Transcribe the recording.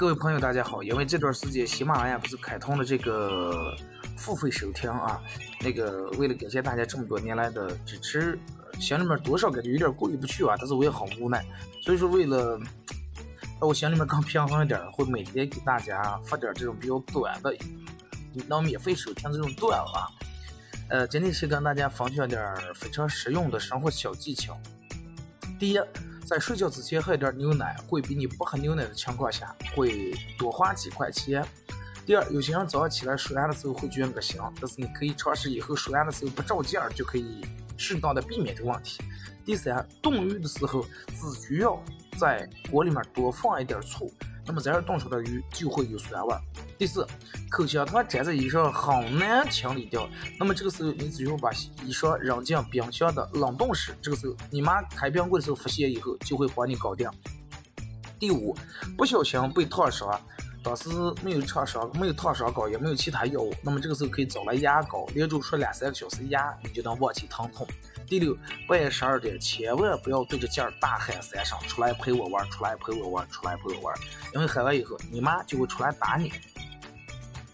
各位朋友，大家好！因为这段时间喜马拉雅不是开通了这个付费收听啊，那个为了感谢大家这么多年来的支持，心里面多少感觉有点过意不去啊，但是我也很无奈，所以说为了让我心里面更平衡一点，会每天给大家发点这种比较短的，能免费收听这种段啊。呃，今天是跟大家分享点非常实用的生活小技巧。第一。在睡觉之前喝一点牛奶，会比你不喝牛奶的情况下会多花几块钱。第二，有些人早上起来刷牙的时候会觉得恶心，但是你可以尝试以后刷牙的时候不照镜，就可以适当的避免这个问题。第三，冻鱼的时候只需要在锅里面多放一点醋。那么这样冻出的鱼就会有酸味。第四，口香糖粘在衣上很难清理掉。那么这个时候，你只需要把衣裳扔进冰箱的冷冻室。这个时候，你妈开冰柜的时候发现以后，就会帮你搞定。第五，不小心被烫伤，当时没有创伤，没有烫伤膏，也没有其他药物。那么这个时候可以找来牙膏，连着刷两三个小时牙，你就能忘记疼痛。第六，半夜十二点千万不要对着镜儿大喊三声：“出来陪我玩，出来陪我玩，出来陪我玩。”因为喊完以后，你妈就会出来打你。